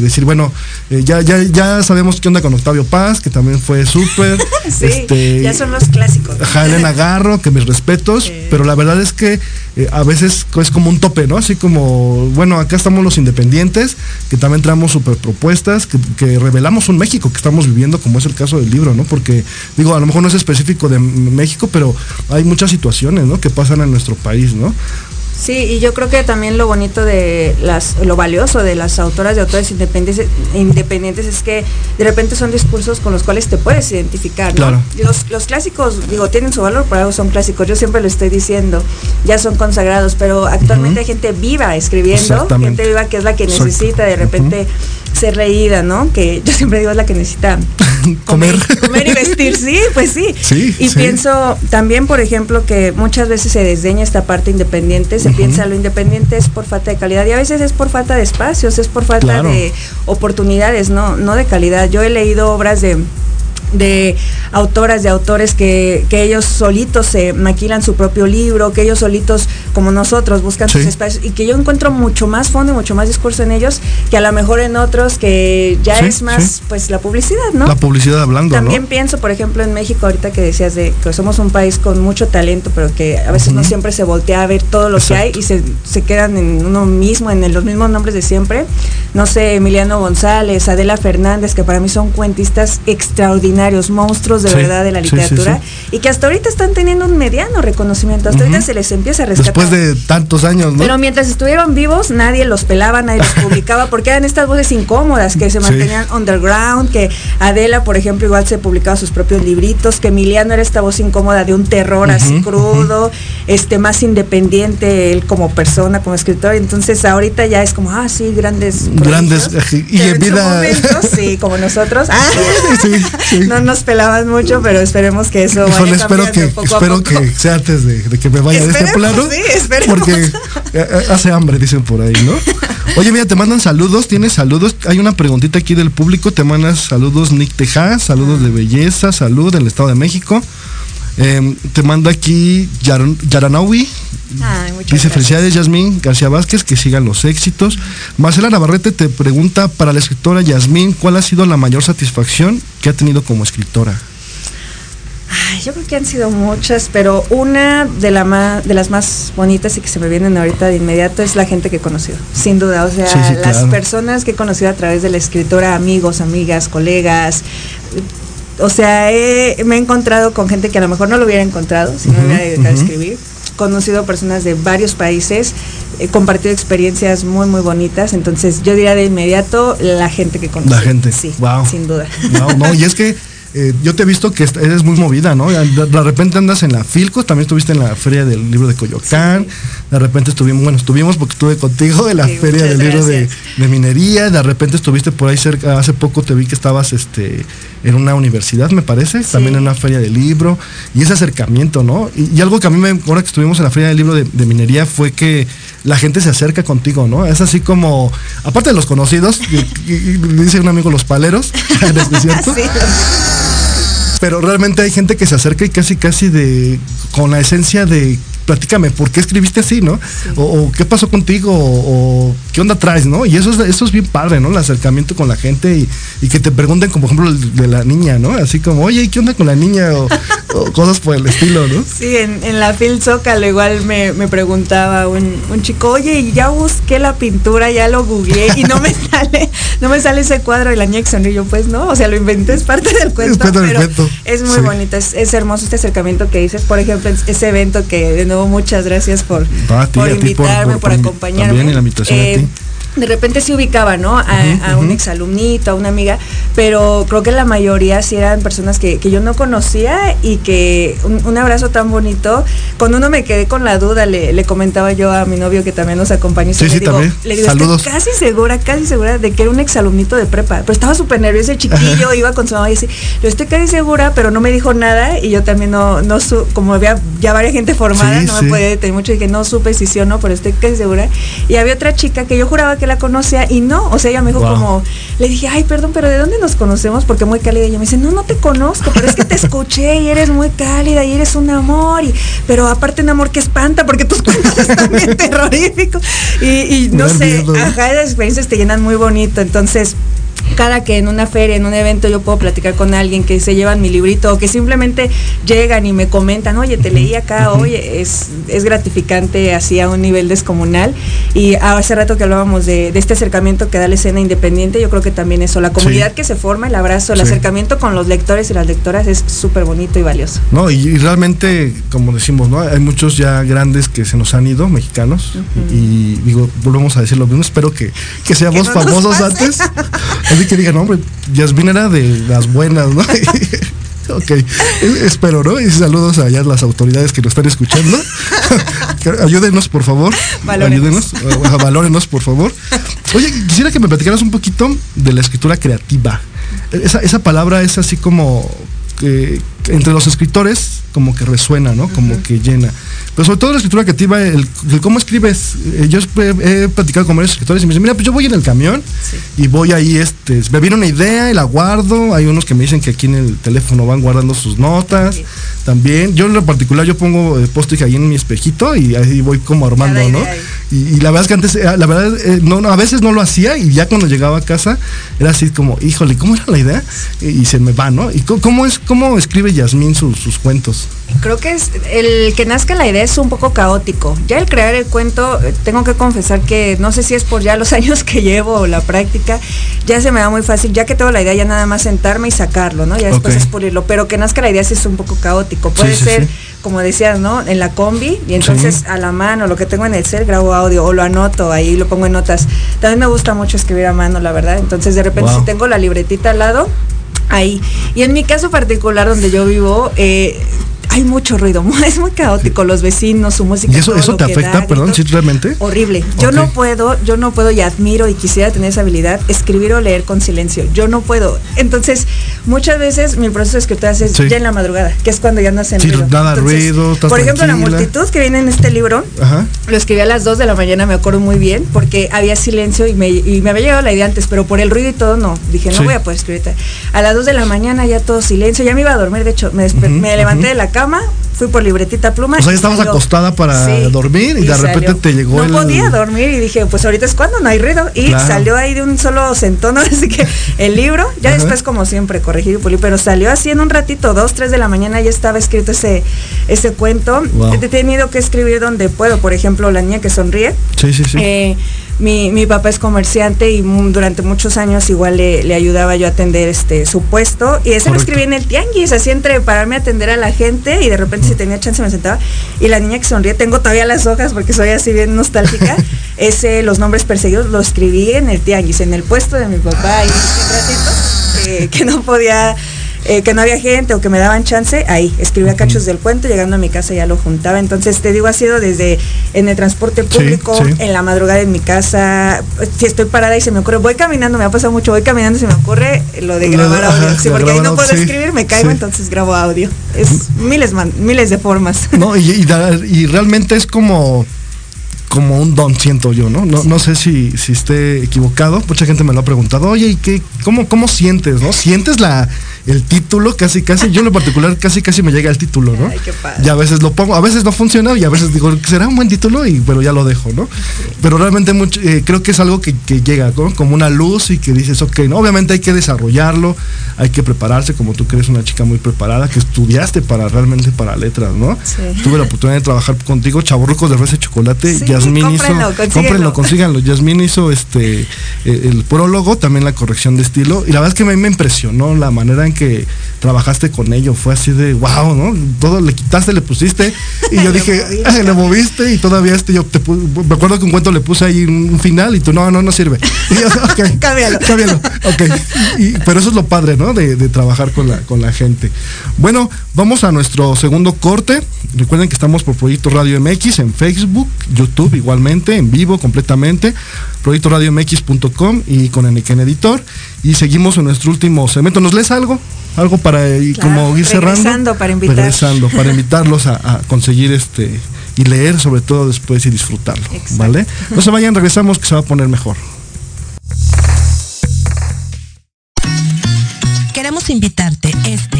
S1: decir, bueno, eh, ya, ya, ya sabemos qué onda con Octavio Paz, que también fue súper.
S2: sí, este, ya son los clásicos.
S1: Ajá, Elena Garro, que mis respetos, pero la verdad es que eh, a veces es como un tope, ¿no? Así como, bueno, acá estamos los independientes, que también traemos super propuestas, que, que revelamos un México que estamos viviendo, como es el caso del libro, ¿no? Porque, digo, a lo mejor no es específico de México, pero hay muchas situaciones, ¿no? Que pasan en nuestro país, ¿no?
S2: Sí, y yo creo que también lo bonito de las, lo valioso de las autoras de autores independientes, independientes es que de repente son discursos con los cuales te puedes identificar. ¿no? Los, clásicos, digo, tienen su valor, por algo son clásicos, yo siempre lo estoy diciendo, ya son consagrados, pero actualmente hay gente viva escribiendo, gente viva que es la que necesita de repente ser reída, ¿no? Que yo siempre digo es la que necesita
S1: comer.
S2: comer y vestir, sí, pues sí.
S1: sí
S2: y pienso también, por ejemplo, que muchas veces se desdeña esta parte independiente, se piensa lo independiente es por falta de calidad y a veces es por falta de espacios, es por falta de oportunidades, no, no de calidad. Yo he leído obras de de autoras, de autores que, que, ellos solitos se maquilan su propio libro, que ellos solitos, como nosotros, buscan sus espacios y que yo encuentro mucho más fondo y mucho más discurso en ellos que a lo mejor en otros que ya es más pues la publicidad, ¿no?
S1: La publicidad hablando.
S2: También pienso, por ejemplo, en México, ahorita que decías de que somos un país con mucho talento, pero que a veces no siempre se voltea a ver todo lo que hay y se, se, quedan en uno mismo, en los mismos nombres de siempre. No sé, Emiliano González, Adela Fernández, que para mí son cuentistas extraordinarios, monstruos de verdad de la literatura, y que hasta ahorita están teniendo un mediano reconocimiento. Hasta ahorita se les empieza a rescatar.
S1: Después de tantos años, ¿no?
S2: Pero mientras estuvieron vivos, nadie los pelaba, nadie los publicaba, porque eran estas voces incómodas que se mantenían underground, que Adela, por ejemplo, igual se publicaba sus propios libritos, que Emiliano era esta voz incómoda de un terror así crudo, este más independiente él como persona, como escritor. Entonces ahorita ya es como, ah, sí, grandes.
S1: Grandes. Y en vida.
S2: sí, como nosotros. Ah, no nos pelaban mucho, pero esperemos que eso
S1: vaya espero que espero que sea antes de, que me vaya de este plano. porque eh, hace hambre, dicen por ahí, ¿no? Oye, mira, te mandan saludos, tienes saludos. Hay una preguntita aquí del público, te mandan saludos Nick Tejas, saludos de belleza, salud del Estado de México. Em, te manda aquí Yaranawi. Dice felicidades Yasmín García Vázquez, que sigan los éxitos. Marcela Navarrete te pregunta para la escritora Yasmín, ¿cuál ha sido la mayor satisfacción que ha tenido como escritora?
S2: yo creo que han sido muchas, pero una de, la de las más bonitas y que se me vienen ahorita de inmediato es la gente que he conocido, sin duda. O sea, las personas que he conocido a través de la escritora, amigos, amigas, colegas, o sea, me he encontrado con gente que a lo mejor no lo hubiera encontrado si no me hubiera dedicado a escribir. Conocido personas de varios países, he compartido experiencias muy, muy bonitas. Entonces, yo diría de inmediato la gente que conozco.
S1: La gente.
S2: Sí, sin duda.
S1: No, no, y es que eh, yo te he visto que eres muy movida, ¿no? De, repente andas en la Filco, también estuviste en la Feria del Libro de Coyoacán, de repente estuvimos, bueno, estuvimos porque estuve contigo en la Feria del Libro de, Minería, de repente estuviste por ahí cerca, hace poco te vi que estabas este, en una universidad, me parece, también en una Feria del Libro, y ese acercamiento, ¿no? Y, algo que a mí me, ahora que estuvimos en la Feria del Libro de, Minería fue que la gente se acerca contigo, ¿no? Es así como, aparte de los conocidos, y, dice un amigo los paleros, ¿es cierto? Pero realmente hay gente que se acerca y casi casi de con la esencia de platícame, ¿por qué escribiste así, no? O, qué pasó contigo, o, qué onda traes, ¿no? Y eso es, eso es bien padre, ¿no? El acercamiento con la gente y, que te pregunten, como por ejemplo, de la niña, ¿no? Así como, oye, ¿qué onda con la niña? O, cosas por el estilo, ¿no?
S2: Sí, en, la Phil Zócalo igual me, preguntaba un, chico, oye, ya busqué la pintura, ya lo googleé y no me sale, no me sale ese cuadro de la niña y yo, pues no, o sea, lo inventé, es parte del cuento, es pero es muy bonito, es, es hermoso este acercamiento que dices, por ejemplo, ese evento que de nuevo muchas gracias por, por invitarme, por, acompañarme. Eh, de repente se ubicaba, ¿no? A, un exalumnito, a una amiga, pero creo que la mayoría sí eran personas que, yo no conocía y que un, abrazo tan bonito. Cuando uno me quedé con la duda, le, comentaba yo a mi novio que también nos acompañó.
S1: Sí, le digo,
S2: le digo Saludos. casi segura, casi segura de que era un exalumnito de prepa, pero estaba súper nervioso, el chiquillo, iba con su mamá y decía, yo estoy casi segura, pero no me dijo nada y yo también no, no como había ya varias gente formada, no me podía detener mucho y que no supe si sí o no, pero estoy casi segura. Y había otra chica que yo juraba que la conocía y no, o sea, ella me dijo como, le dije, ay, perdón, pero ¿de dónde nos conocemos? Porque muy cálida. Y ella me dice, no, no te conozco, pero es que te escuché y eres muy cálida y eres un amor, y, pero aparte un amor que espanta porque tus cuentos están bien terroríficos. Y, y no sé, ajá, esas experiencias te llenan muy bonito. Entonces, cada que en una feria, en un evento yo puedo platicar con alguien que se llevan mi librito o que simplemente llegan y me comentan, oye, te leí acá, oye, es, es gratificante así a un nivel descomunal. Y hace rato que hablábamos de, este acercamiento que da la escena independiente, yo creo que también eso, la comunidad que se forma, el abrazo, el acercamiento con los lectores y las lectoras es súper bonito y valioso.
S1: No, y, realmente, como decimos, ¿no? Hay muchos ya grandes que se nos han ido, mexicanos, y digo, volvemos a decir lo mismo, espero que, que seamos famosos antes. Así que digan, hombre, Yasmin era de las buenas, ¿no? ok, espero, ¿no? Y saludos allá a las autoridades que nos están escuchando. Ayúdenos, por favor. Ayúdenos, valórenos, por favor. Oye, quisiera que me platicaras un poquito de la escritura creativa. Esa, esa palabra es así como que entre los escritores como que resuena, ¿no? Como que llena. Pero sobre todo la escritura creativa, el, cómo escribes. Eh, yo he, platicado con varios escritores y me dicen, mira, pues yo voy en el camión y voy ahí, este, me viene una idea y la guardo. Hay unos que me dicen que aquí en el teléfono van guardando sus notas. También, yo en lo particular, yo pongo eh, post ahí en mi espejito y ahí voy como armando, ¿no? Y, la verdad es que antes, eh, la verdad, no, a veces no lo hacía y ya cuando llegaba a casa era así como, híjole, ¿cómo era la idea? Y, se me va, ¿no? ¿Y cómo, es, cómo escribe Yasmín sus cuentos?
S2: Creo que es el que nazca la idea es un poco caótico. Ya el crear el cuento, eh, tengo que confesar que no sé si es por ya los años que llevo o la práctica, ya se me da muy fácil, ya que tengo la idea, ya nada más sentarme y sacarlo, ¿no? Ya después es pulirlo. Pero que nazca la idea sí es un poco caótico. Puede ser, como decías, ¿no? En la combi, y entonces a la mano, lo que tengo en el cel, grabo audio, o lo anoto, ahí lo pongo en notas. También me gusta mucho escribir a mano, la verdad. Entonces de repente si tengo la libretita al lado, ahí. Y en mi caso particular donde yo vivo, eh, hay mucho ruido, es muy caótico, los vecinos, su música.
S1: ¿Y eso, eso te afecta, perdón, sí, realmente?
S2: Horrible. Yo no puedo, yo no puedo y admiro y quisiera tener esa habilidad, escribir o leer con silencio. Yo no puedo. Entonces, muchas veces mi proceso de escritura es ya en la madrugada, que es cuando ya no hacen
S1: sí,
S2: ruido.
S1: Nada ruido,
S2: Por ejemplo, la multitud que viene en este libro, lo escribí a las 2 de la mañana, me acuerdo muy bien, porque había silencio y me, y me había llegado la idea antes, pero por el ruido y todo no. Dije, no voy a poder escribir. A las 2 de la mañana ya todo silencio, ya me iba a dormir, de hecho, me, me levanté de la cama, fui por libretita pluma.
S1: O sea, ya estabas acostada para dormir y, de repente te llegó
S2: no podía dormir y dije, pues ahorita es cuando no hay ruido. Y salió ahí de un solo sentón, así que el libro, ya después como siempre, corregir y pulir, pero salió así en un ratito, dos, tres de la mañana ya estaba escrito ese, ese cuento. He tenido que escribir donde puedo, por ejemplo, La niña que sonríe.
S1: Sí, sí, sí.
S2: Eh, mi, mi, papá es comerciante y durante muchos años igual le, ayudaba yo a atender este su puesto. Y ese lo escribí en el tianguis, así entre pararme a atender a la gente y de repente si tenía chance me sentaba. Y la niña que sonríe, tengo todavía las hojas porque soy así bien nostálgica, ese los nombres perseguidos lo escribí en el tianguis, en el puesto de mi papá. Y un ratito que no podía eh, que no había gente o que me daban chance, ahí escribía cachos del cuento, llegando a mi casa ya lo juntaba. Entonces, te digo, ha sido desde en el transporte público, en la madrugada en mi casa, si estoy parada y se me ocurre, voy caminando, me ha pasado mucho, voy caminando y se me ocurre lo de grabar audio. sí, porque ahí no puedo escribir, me caigo, entonces grabo audio. Es miles, miles de formas.
S1: No, y, y realmente es como como un don, siento yo, ¿no? No, no sé si, si esté equivocado. Mucha gente me lo ha preguntado, oye, ¿y qué, cómo, cómo sientes, no? ¿Sientes la, el título casi, casi? Yo en lo particular casi, casi me llega el título, ¿no? Ay, qué padre. Y a veces lo pongo, a veces no funciona y a veces digo, será un buen título, y pero ya lo dejo, ¿no? Pero realmente mucho, eh, creo que es algo que, llega, ¿no? Como una luz y que dices, ok, ¿no? Obviamente hay que desarrollarlo, hay que prepararse, como tú que eres una chica muy preparada, que estudiaste para realmente para letras, ¿no? Tuve la oportunidad de trabajar contigo, chaborrucos de fresa chocolate, Yasmín hizo, cómprenlo, consíganlo. Yasmín hizo este el prólogo, también la corrección de estilo. Y la verdad es que a mí me impresionó la manera en que trabajaste con ello. Fue así de wow, ¿no? Todo le quitaste, le pusiste. Y yo dije, le moviste y todavía este yo te me acuerdo que un cuento le puse ahí un, final y tú no, no, no sirve. Y yo,
S2: okay, cámbialo.
S1: Cámbialo. Ok. pero eso es lo padre, ¿no? De, de trabajar con la, con la gente. Bueno, vamos a nuestro segundo corte. Recuerden que estamos por Proyecto Radio MX en Facebook, YouTube igualmente, en vivo completamente, proyectoradiomx.com y con Eniken Editor. Y seguimos en nuestro último segmento. ¿Nos lees algo? Algo para como ir cerrando.
S2: para invitar.
S1: para invitarlos a, conseguir este y leer sobre todo después y disfrutarlo. ¿Vale? No se vayan, regresamos que se va a poner mejor.
S4: Queremos invitarte este y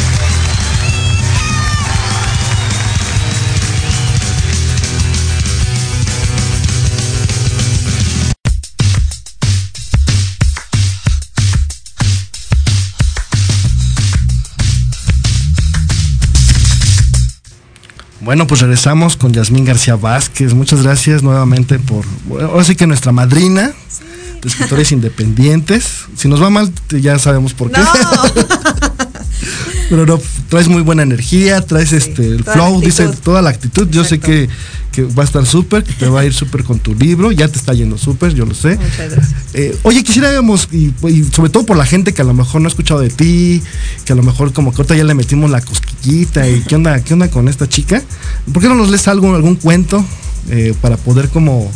S1: Bueno, pues regresamos con Yasmín García Vázquez. Muchas gracias nuevamente por. ahora sí que nuestra madrina de escritores independientes. Si nos va mal, ya sabemos por qué. Pero no, traes muy buena energía, traes este el flow, dice toda la actitud. Yo sé que, va a estar súper, que te va a ir súper con tu libro, ya te está yendo súper, yo lo sé.
S2: Muchas gracias.
S1: Eh, oye, quisiéramos, y, y, sobre todo por la gente que a lo mejor no ha escuchado de ti, que a lo mejor como que ahorita ya le metimos la cosquillita y qué onda, qué onda con esta chica. ¿Por qué no nos lees algo, algún cuento eh, para poder como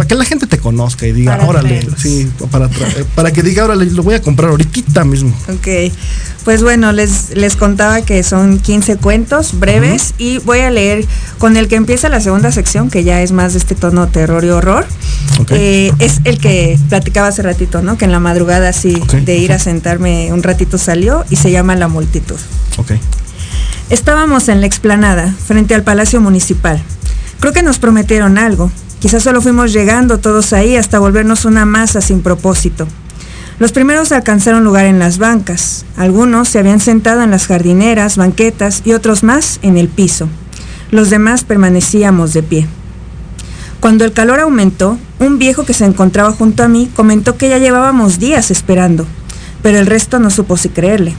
S1: para que la gente te conozca y diga, órale, sí, para, eh, para que diga, órale, lo voy a comprar ahorita mismo.
S2: Ok, pues bueno, les, les contaba que son 15 cuentos breves y voy a leer con el que empieza la segunda sección, que ya es más de este tono terror y horror. Eh, es el que platicaba hace ratito, ¿no? Que en la madrugada así de ir a sentarme un ratito salió y se llama La Multitud.
S1: Ok.
S2: Estábamos en la explanada, frente al Palacio Municipal. Creo que nos prometieron algo, Quizás solo fuimos llegando todos ahí hasta volvernos una masa sin propósito. Los primeros alcanzaron lugar en las bancas, algunos se habían sentado en las jardineras, banquetas y otros más en el piso. Los demás permanecíamos de pie. Cuando el calor aumentó, un viejo que se encontraba junto a mí comentó que ya llevábamos días esperando, pero el resto no supo si creerle.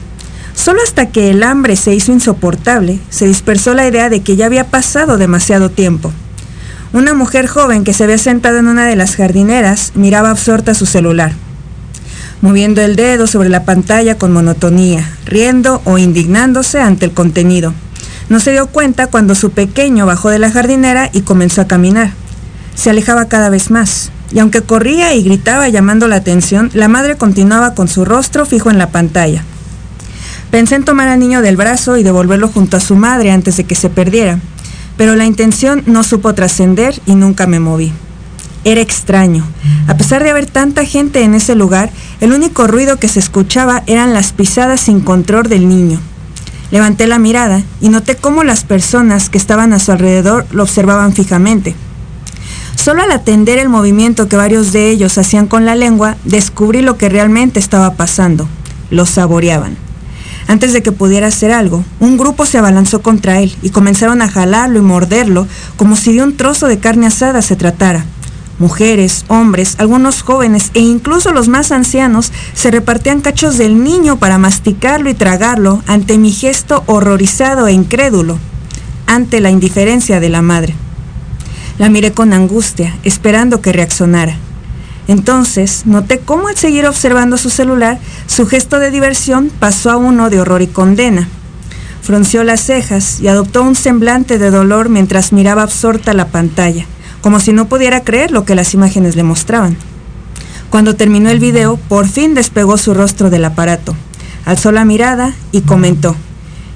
S2: Solo hasta que el hambre se hizo insoportable, se dispersó la idea de que ya había pasado demasiado tiempo. Una mujer joven que se había sentado en una de las jardineras miraba absorta su celular, moviendo el dedo sobre la pantalla con monotonía, riendo o indignándose ante el contenido. No se dio cuenta cuando su pequeño bajó de la jardinera y comenzó a caminar. Se alejaba cada vez más, y aunque corría y gritaba llamando la atención, la madre continuaba con su rostro fijo en la pantalla. Pensé en tomar al niño del brazo y devolverlo junto a su madre antes de que se perdiera, pero la intención no supo trascender y nunca me moví. Era extraño. A pesar de haber tanta gente en ese lugar, el único ruido que se escuchaba eran las pisadas sin control del niño. Levanté la mirada y noté cómo las personas que estaban a su alrededor lo observaban fijamente. Solo al atender el movimiento que varios de ellos hacían con la lengua, descubrí lo que realmente estaba pasando. Lo saboreaban. Antes de que pudiera hacer algo, un grupo se abalanzó contra él y comenzaron a jalarlo y morderlo como si de un trozo de carne asada se tratara. Mujeres, hombres, algunos jóvenes e incluso los más ancianos se repartían cachos del niño para masticarlo y tragarlo ante mi gesto horrorizado e incrédulo, ante la indiferencia de la madre. La miré con angustia, esperando que reaccionara. Entonces noté cómo al seguir observando su celular, su gesto de diversión pasó a uno de horror y condena. Frunció las cejas y adoptó un semblante de dolor mientras miraba absorta la pantalla, como si no pudiera creer lo que las imágenes le mostraban. Cuando terminó el video, por fin despegó su rostro del aparato. Alzó la mirada y comentó,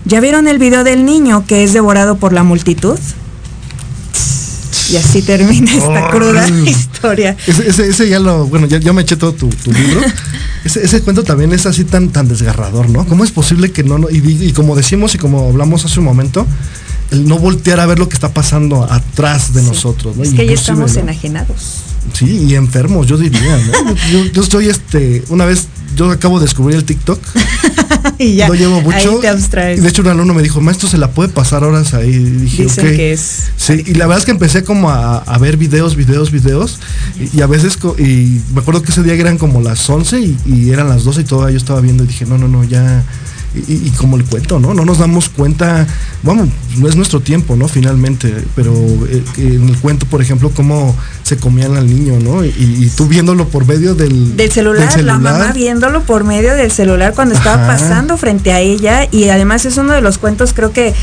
S2: ¿ya vieron el video del niño que es devorado por la multitud? Y así termina esta cruda historia.
S1: Ese, ya lo, bueno, ya, me eché todo tu, libro. ese, cuento también es así tan, tan desgarrador, ¿no? ¿Cómo es posible que no, y, como decimos y como hablamos hace un momento, el no voltear a ver lo que está pasando atrás de nosotros, ¿no?
S2: Es que ya estamos enajenados.
S1: Sí, y enfermos, yo diría, ¿no? yo, yo estoy, este, una vez yo acabo de descubrir el TikTok.
S2: y ya.
S1: Lo llevo mucho.
S2: Ahí
S1: de hecho, un alumno me dijo, maestro, se la puede pasar horas ahí. Y dije,
S2: Dicen que es.
S1: Sí, y la verdad es que empecé como a, ver videos, videos, videos. Y, a veces, y me acuerdo que ese día eran como las 11 y, y eran las 12 y todavía yo estaba viendo y dije, no, no, no, ya y, como el cuento, ¿no? No nos damos cuenta, bueno, no es nuestro tiempo, ¿no? Finalmente, pero eh, en el cuento, por ejemplo, cómo se comían al niño, ¿no? Y, tú viéndolo por medio del,
S2: del celular, la mamá viéndolo por medio del celular cuando estaba pasando frente a ella y además es uno de los cuentos creo que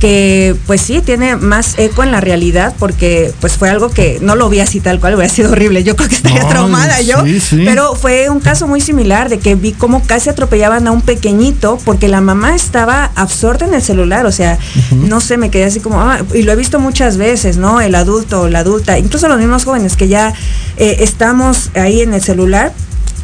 S2: que pues sí tiene más eco en la realidad porque pues fue algo que no lo vi así tal cual, hubiera sido horrible, yo creo que estaría traumada yo, pero fue un caso muy similar de que vi cómo casi atropellaban a un pequeñito porque la mamá estaba absorta en el celular, o sea, no sé, me quedé así como, ah, y lo he visto muchas veces, ¿no? El adulto o la adulta, incluso los mismos jóvenes que ya eh, estamos ahí en el celular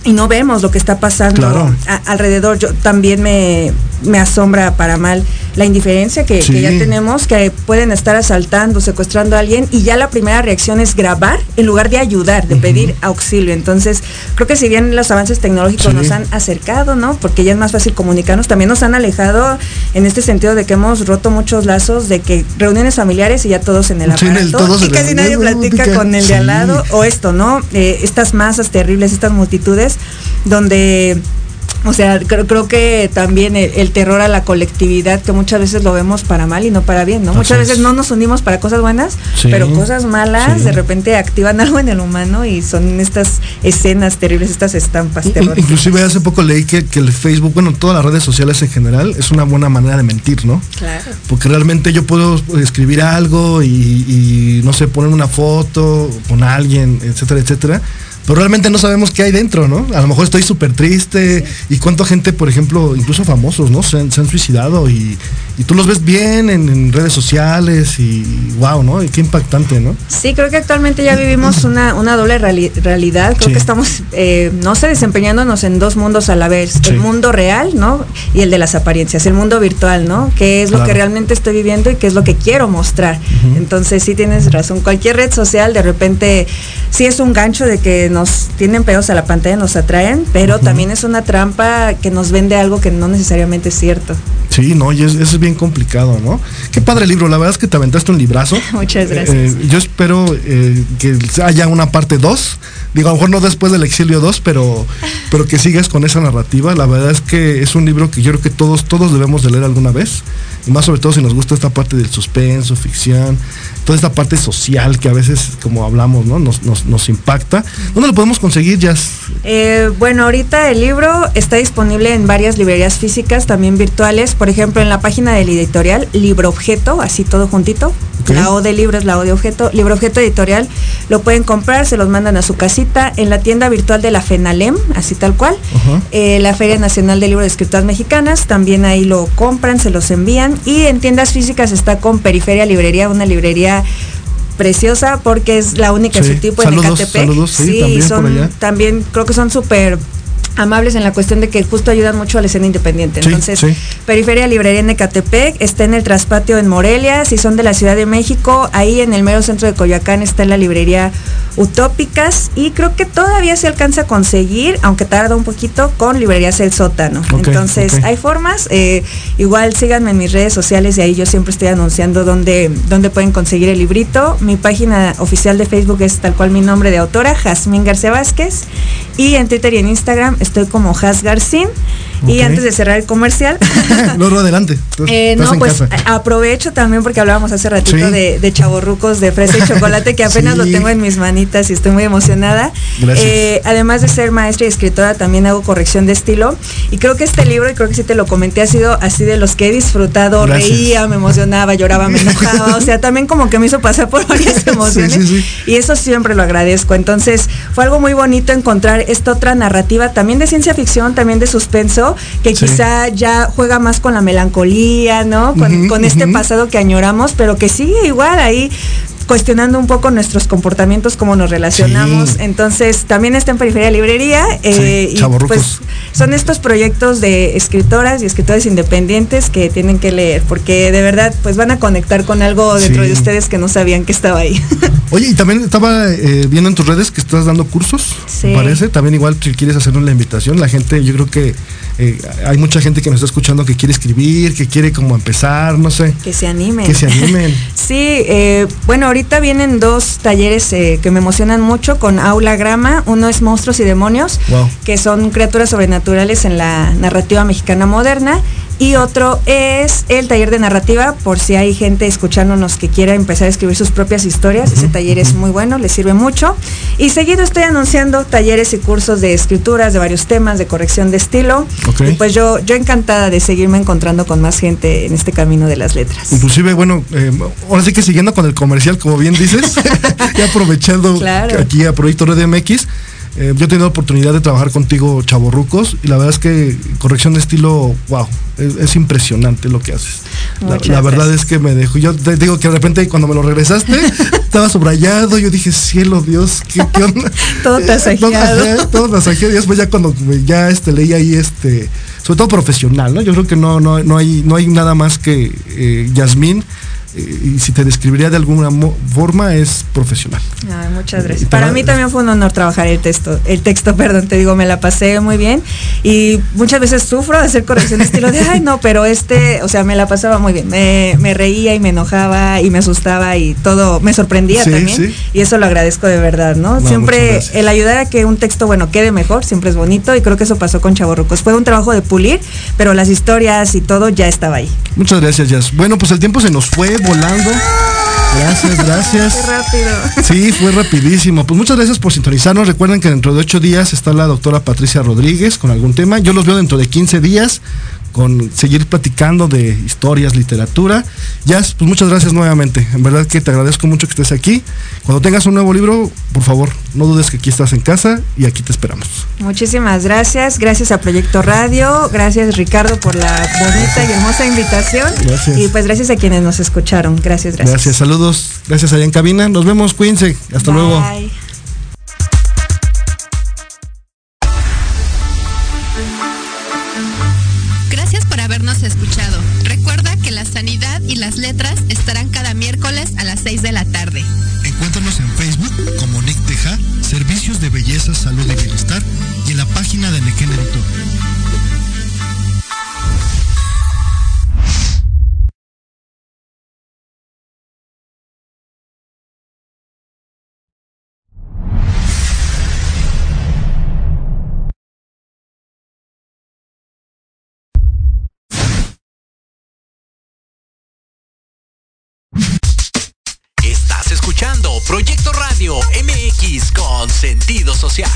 S2: y no vemos lo que está pasando alrededor. Yo también me, me asombra para mal la indiferencia que, ya tenemos, que pueden estar asaltando, secuestrando a alguien y ya la primera reacción es grabar en lugar de ayudar, de pedir auxilio. Entonces, creo que si bien los avances tecnológicos nos han acercado, ¿no? Porque ya es más fácil comunicarnos, también nos han alejado en este sentido de que hemos roto muchos lazos, de que reuniones familiares y ya todos en el aparato y casi nadie platica con el de al lado o esto, ¿no? Eh, estas masas terribles, estas multitudes donde o sea, creo, creo que también el, terror a la colectividad, que muchas veces lo vemos para mal y no para bien, ¿no? muchas veces no nos unimos para cosas buenas, pero cosas malas de repente activan algo en el humano y son estas escenas terribles, estas estampas
S1: terroríficas. Inclusive hace poco leí que, el Facebook, bueno, todas las redes sociales en general, es una buena manera de mentir, ¿no?
S2: Claro.
S1: Porque realmente yo puedo escribir algo y, y no sé, poner una foto con alguien, etcétera, etcétera pero realmente no sabemos qué hay dentro, ¿no? A lo mejor estoy súper triste y cuánta gente, por ejemplo, incluso famosos, ¿no? Se han, suicidado y, tú los ves bien en, redes sociales y wow, ¿no? Y qué impactante, ¿no?
S2: Sí, creo que actualmente ya vivimos una, doble realidad. Creo que estamos, eh, no sé, desempeñándonos en dos mundos a la vez. El mundo real, ¿no? Y el de las apariencias, el mundo virtual, ¿no? ¿Qué es lo que realmente estoy viviendo y qué es lo que quiero mostrar? Entonces sí tienes razón. Cualquier red social de repente sí es un gancho de que nos tienen pedos a la pantalla, nos atraen, pero también es una trampa que nos vende algo que no necesariamente es cierto.
S1: Sí, no, y eso es bien complicado, ¿no? Qué padre libro, la verdad es que te aventaste un librazo.
S2: Muchas eh, gracias.
S1: Eh, yo espero eh, que haya una parte 2, digo, a lo mejor no después del exilio 2, pero, pero que sigas con esa narrativa. La verdad es que es un libro que yo creo que todos, todos debemos de leer alguna vez, y más sobre todo si nos gusta esta parte del suspenso, ficción, toda esta parte social que a veces, como hablamos, ¿no? Nos, nos, impacta. ¿Dónde lo podemos conseguir, Jazz?
S2: Eh, bueno, ahorita el libro está disponible en varias librerías físicas, también virtuales. Por ejemplo, en la página del editorial, Libro Objeto, así todo juntito. La O de libro es la O de objeto. Libro Objeto Editorial lo pueden comprar, se los mandan a su casita. En la tienda virtual de la FENALEM, así tal cual. Eh, la Feria Nacional de Libros de Escritoras Mexicanas, también ahí lo compran, se los envían. Y en tiendas físicas está con Periferia Librería, una librería preciosa porque es la única de su tipo
S1: en Ecatepec. sí, también
S2: son, también creo que son súper amables en la cuestión de que justo ayudan mucho a la escena independiente. Entonces, Periferia Librería en Ecatepec, está en el Traspatio en Morelia, si son de la Ciudad de México, ahí en el mero centro de Coyoacán está la librería Utópicas y creo que todavía se alcanza a conseguir, aunque tarda un poquito, con Librerías El Sótano. Entonces, hay formas, eh, igual síganme en mis redes sociales y ahí yo siempre estoy anunciando dónde, dónde pueden conseguir el librito. Mi página oficial de Facebook es tal cual mi nombre de autora, Jazmín García Vázquez, y en Twitter y en Instagram estoy como Has Garcín. Y antes de cerrar el comercial.
S1: no, adelante.
S2: Eh, no, pues aprovecho también porque hablábamos hace ratito de, de chaborrucos de fresa y chocolate, que apenas lo tengo en mis manitas y estoy muy emocionada. Eh, además de ser maestra y escritora, también hago corrección de estilo. Y creo que este libro, y creo que sí te lo comenté, ha sido así de los que he disfrutado, reía, me emocionaba, lloraba, me enojaba. o sea, también como que me hizo pasar por varias emociones. y eso siempre lo agradezco. Entonces, fue algo muy bonito encontrar esta otra narrativa, también de ciencia ficción, también de suspenso, que quizá ya juega más con la melancolía, ¿no? Con, este pasado que añoramos, pero que sigue igual ahí cuestionando un poco nuestros comportamientos, cómo nos relacionamos. Entonces, también está en Periferia Librería. Eh, y pues son estos proyectos de escritoras y escritores independientes que tienen que leer, porque de verdad, pues van a conectar con algo dentro de ustedes que no sabían que estaba ahí.
S1: Oye, y también estaba eh, viendo en tus redes que estás dando cursos, parece. También igual si quieres hacernos la invitación, la gente, yo creo que eh, hay mucha gente que nos está escuchando que quiere escribir, que quiere como empezar, no sé.
S2: Que se animen.
S1: Que se animen.
S2: sí, eh, bueno, ahorita vienen dos talleres eh, que me emocionan mucho con Aula Grama. Uno es Monstruos y Demonios, que son criaturas sobrenaturales en la narrativa mexicana moderna. Y otro es el taller de narrativa, por si hay gente escuchándonos que quiera empezar a escribir sus propias historias. Ese taller es muy bueno, les sirve mucho. Y seguido estoy anunciando talleres y cursos de escrituras, de varios temas, de corrección de estilo. Y pues yo, yo encantada de seguirme encontrando con más gente en este camino de las letras.
S1: Inclusive, bueno, eh, ahora sí que siguiendo con el comercial, como bien dices, y aprovechando aquí a Proyecto Red MX eh, yo he tenido oportunidad de trabajar contigo, Chaborrucos, y la verdad es que corrección de estilo, wow, es, impresionante lo que haces. La, verdad es que me dejó. Yo te digo que de repente cuando me lo regresaste, estaba subrayado, yo dije, cielo, Dios, ¿qué, onda?
S2: todo eh, tasajeado.
S1: todo, tasajeado. Y después ya cuando ya este, leí ahí este, sobre todo profesional, ¿no? Yo creo que no, no, no hay, no hay nada más que eh, Yasmín y si te describiría de alguna forma es profesional.
S2: muchas gracias. Para mí también fue un honor trabajar el texto, el texto, perdón, te digo, me la pasé muy bien y muchas veces sufro de hacer corrección de estilo de, ay no, pero este, o sea, me la pasaba muy bien, me, reía y me enojaba y me asustaba y todo, me sorprendía también y eso lo agradezco de verdad, ¿no? siempre el ayudar a que un texto, bueno, quede mejor, siempre es bonito y creo que eso pasó con Chaborrucos. Fue un trabajo de pulir, pero las historias y todo ya estaba ahí.
S1: Muchas gracias, Jazz. Bueno, pues el tiempo se nos fue volando. Gracias, gracias.
S2: Qué rápido.
S1: Sí, fue rapidísimo. Pues muchas gracias por sintonizarnos. Recuerden que dentro de ocho días está la doctora Patricia Rodríguez con algún tema. Yo los veo dentro de 15 días con seguir platicando de historias, literatura. Ya, pues muchas gracias nuevamente. En verdad que te agradezco mucho que estés aquí. Cuando tengas un nuevo libro, por favor, no dudes que aquí estás en casa y aquí te esperamos.
S2: Muchísimas gracias. Gracias a Proyecto Radio. Gracias Ricardo por la bonita y hermosa invitación. Gracias. Y pues gracias a quienes nos escucharon. Gracias, gracias.
S1: Gracias, saludos. Gracias allá en cabina. Nos vemos, cuídense. Hasta luego.
S7: Las letras estarán cada miércoles a las 6 de la tarde.
S6: Encuéntranos en Facebook como Nick Teja, Servicios de Belleza, Salud y Bienestar y en la página de Nequén Editor.
S5: Con sentido social.